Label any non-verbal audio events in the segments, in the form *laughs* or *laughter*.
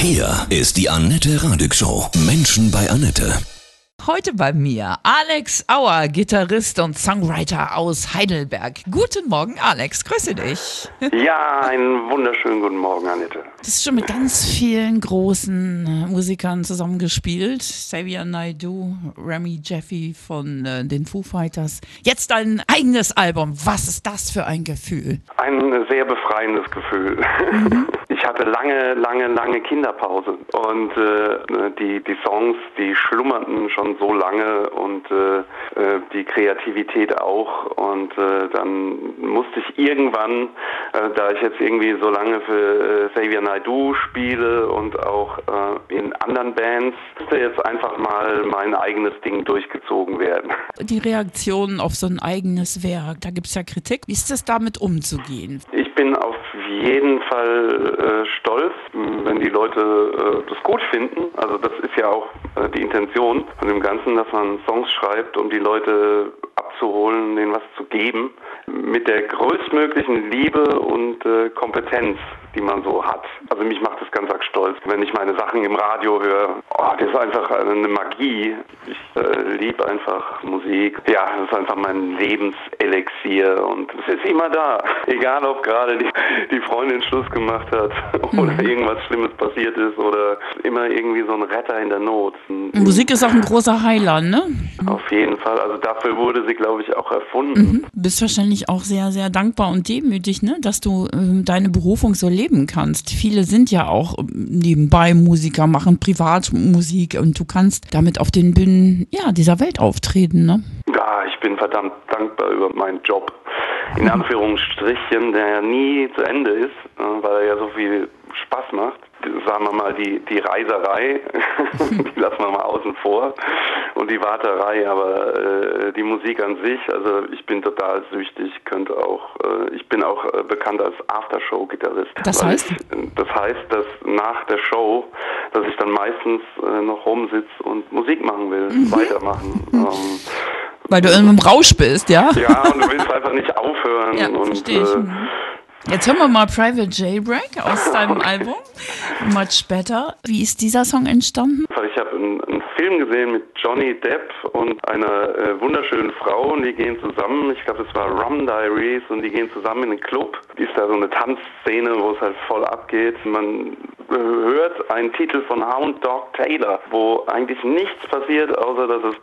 Hier ist die Annette Radig Show. Menschen bei Annette. Heute bei mir Alex Auer, Gitarrist und Songwriter aus Heidelberg. Guten Morgen, Alex. Grüße dich. Ja, einen wunderschönen guten Morgen, Annette. Du hast schon mit ganz vielen großen äh, Musikern zusammengespielt. Xavier Naidoo, Remy Jeffy von äh, den Foo Fighters. Jetzt dein eigenes Album. Was ist das für ein Gefühl? Ein sehr befreiendes Gefühl. Mhm. *laughs* Ich hatte lange, lange, lange Kinderpause und äh, die, die Songs, die schlummerten schon so lange und äh, äh, die Kreativität auch. Und äh, dann musste ich irgendwann, äh, da ich jetzt irgendwie so lange für äh, Xavier Naidoo spiele und auch in anderen Bands, musste jetzt einfach mal mein eigenes Ding durchgezogen werden. Die Reaktion auf so ein eigenes Werk, da gibt es ja Kritik. Wie ist das damit umzugehen? Ich bin auf jeden Fall äh, stolz, wenn die Leute äh, das gut finden. Also das ist ja auch äh, die Intention von dem Ganzen, dass man Songs schreibt, um die Leute abzuholen, denen was zu geben, mit der größtmöglichen Liebe und äh, Kompetenz, die man so hat. Also mich macht das ganz arg stolz, wenn ich meine Sachen im Radio höre. Oh, das ist einfach eine Magie. Ich äh, liebe einfach Musik. Ja, das ist einfach mein Lebenselixier und es ist immer da. Egal, ob gerade die, die Freundin Schluss gemacht hat *laughs* oder mhm. irgendwas Schlimmes passiert ist oder immer irgendwie so ein Retter in der Not. Musik ist auch ein großer Heiler, ne? Auf jeden Fall. Also dafür wurde sie, glaube ich, auch erfunden. Mhm. Bist wahrscheinlich auch sehr, sehr dankbar und demütig, ne? dass du äh, deine Berufung so leben kannst. Viele sind ja auch ähm, nebenbei Musiker, machen Privatmusik und du kannst damit auf den Bühnen ja, dieser Welt auftreten. Ne? Ja, ich bin verdammt dankbar über meinen Job. In Anführungsstrichen, der ja nie zu Ende ist, äh, weil er ja so viel Spaß macht sagen wir mal, die, die Reiserei, *laughs* die lassen wir mal außen vor und die Warterei, aber äh, die Musik an sich, also ich bin total süchtig, könnte auch, äh, ich bin auch äh, bekannt als Aftershow-Gitarrist. Das heißt? Ich, das heißt, dass nach der Show, dass ich dann meistens äh, noch rumsitze und Musik machen will, mhm. weitermachen. Ähm, Weil du in einem Rausch bist, ja? Ja, und du willst einfach nicht aufhören. Ja, und, verstehe ich. Äh. Jetzt hören wir mal Private Jailbreak aus deinem *laughs* Album. Much Better. Wie ist dieser Song entstanden? Ich habe einen, Film gesehen mit Johnny Depp und einer äh, wunderschönen Frau und die gehen zusammen. Ich glaube, es war Rum Diaries und die gehen zusammen in einen Club. Die ist da so eine Tanzszene, wo es halt voll abgeht. Man hört einen Titel von Hound Dog Taylor, wo eigentlich nichts passiert, außer dass es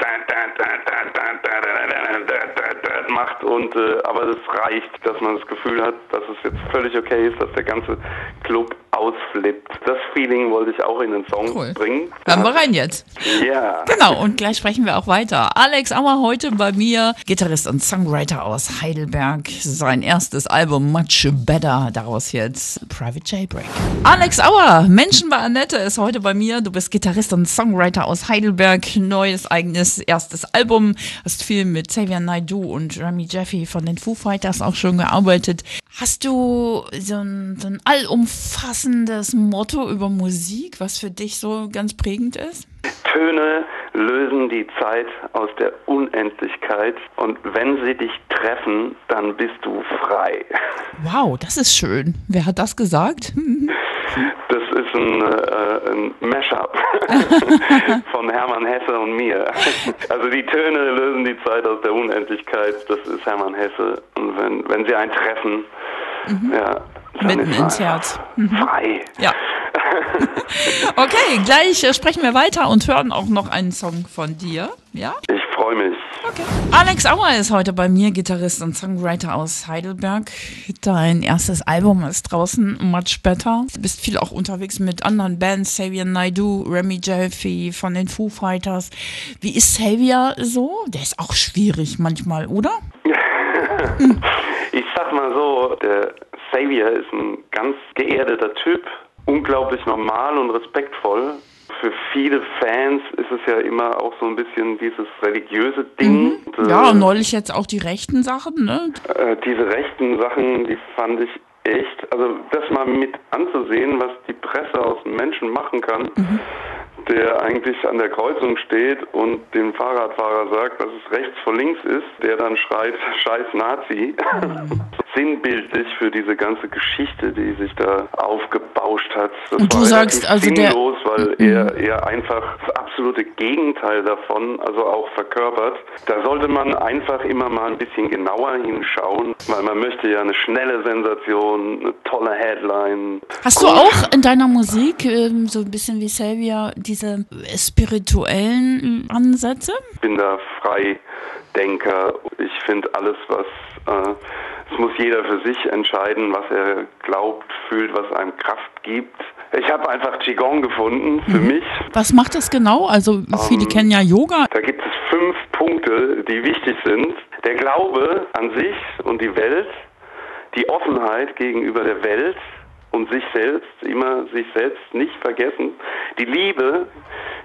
macht und äh, aber das reicht, dass man das Gefühl hat, dass es jetzt völlig okay ist, dass der ganze Club ausflippt. Das Feeling wollte ich auch in den Song cool. bringen. Hören wir rein jetzt. Ja. Genau, und gleich sprechen wir auch weiter. Alex Auer heute bei mir, Gitarrist und Songwriter aus Heidelberg. Sein erstes Album Much Better, daraus jetzt Private Jailbreak. Alex Auer, Menschen bei Annette, ist heute bei mir. Du bist Gitarrist und Songwriter aus Heidelberg. Neues eigenes erstes Album. Hast viel mit Xavier Naidoo und Remy Jeffy von den Foo Fighters auch schon gearbeitet. Hast du so ein, so ein allumfassendes Motto über Musik, was für dich so ganz prägend ist? Töne lösen die Zeit aus der Unendlichkeit und wenn sie dich treffen, dann bist du frei. Wow, das ist schön. Wer hat das gesagt? *laughs* Das ist ein, äh, ein Mashup *laughs* von Hermann Hesse und mir. Also die Töne lösen die Zeit aus der Unendlichkeit. Das ist Hermann Hesse. Und wenn, wenn sie einen treffen, mhm. ja, mitten ins Herz. Mhm. Frei. Ja. *laughs* okay, gleich äh, sprechen wir weiter und hören auch noch einen Song von dir. Ja? Ich freue mich. Okay. Alex Auer ist heute bei mir, Gitarrist und Songwriter aus Heidelberg. Dein erstes Album ist draußen, Much Better. Du bist viel auch unterwegs mit anderen Bands, Xavier Naidoo, Remy Jeffy von den Foo Fighters. Wie ist Xavier so? Der ist auch schwierig manchmal, oder? *laughs* ich sag mal so, der Xavier ist ein ganz geerdeter Typ, unglaublich normal und respektvoll. Für viele Fans ist es ja immer auch so ein bisschen dieses religiöse Ding. Mhm. Ja, und neulich jetzt auch die rechten Sachen, ne? Äh, diese rechten Sachen, die fand ich echt, also das mal mit anzusehen, was die Presse aus Menschen machen kann. Mhm der eigentlich an der Kreuzung steht und dem Fahrradfahrer sagt, dass es rechts vor links ist, der dann schreit, *laughs* scheiß Nazi. *laughs* sinnbildlich für diese ganze Geschichte, die sich da aufgebauscht hat. Das Und du war sagst also der- weil er, er einfach das absolute Gegenteil davon, also auch verkörpert. Da sollte man einfach immer mal ein bisschen genauer hinschauen, weil man möchte ja eine schnelle Sensation, eine tolle Headline. Hast du auch in deiner Musik ähm, so ein bisschen wie Xavier diese spirituellen Ansätze? Ich bin da Freidenker. Ich finde alles, was äh, es muss jeder für sich entscheiden, was er glaubt, fühlt, was einem Kraft gibt. Ich habe einfach Qigong gefunden für mich. Was macht das genau? Also viele kennen ja Yoga. Da gibt es fünf Punkte, die wichtig sind. Der Glaube an sich und die Welt, die Offenheit gegenüber der Welt und sich selbst, immer sich selbst nicht vergessen, die Liebe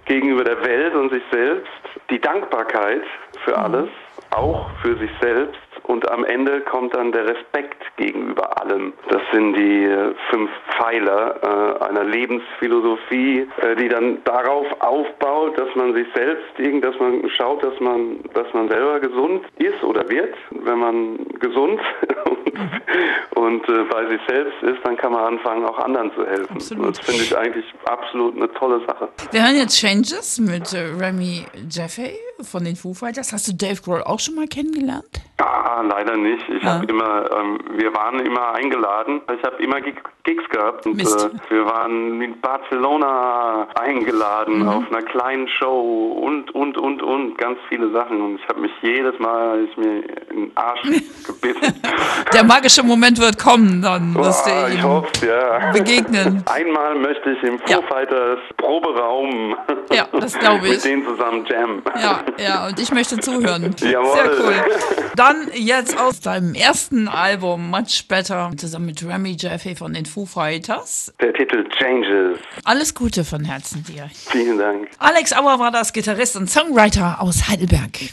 gegenüber der Welt und sich selbst, die Dankbarkeit für alles, auch für sich selbst und am Ende kommt dann der Respekt gegenüber allem. Das sind die äh, fünf Pfeiler äh, einer Lebensphilosophie, äh, die dann darauf aufbaut, dass man sich selbst, dass man schaut, dass man, dass man selber gesund ist oder wird. Wenn man gesund *laughs* und äh, bei sich selbst ist, dann kann man anfangen, auch anderen zu helfen. Absolut. Das finde ich eigentlich absolut eine tolle Sache. Wir hören jetzt Changes mit äh, Remy Jeffey von den Foo Fighters. Hast du Dave Grohl auch schon mal kennengelernt? Ah, leider nicht. Ich Ah. habe immer, ähm, wir waren immer eingeladen. Ich habe immer Gig- Gigs gehabt und äh, wir waren in Barcelona eingeladen Mhm. auf einer kleinen Show und und und und ganz viele Sachen und ich habe mich jedes Mal ich mir in den Arsch *laughs* gebissen. Der magische Moment wird kommen, dann wirst du ich ihm ja. begegnen. Einmal möchte ich im Foo Ja. Fighters Proberaum Ja, das *laughs* ich. mit denen zusammen jammen. Ja, ja, und ich möchte zuhören. *laughs* Jawohl. Sehr cool. Dann jetzt aus deinem ersten Album Much Better zusammen mit Remy Jeffey von den Foo Fighters. Der Titel Changes. Alles Gute von Herzen dir. Vielen Dank. Alex Auer war das Gitarrist und Songwriter aus Heidelberg.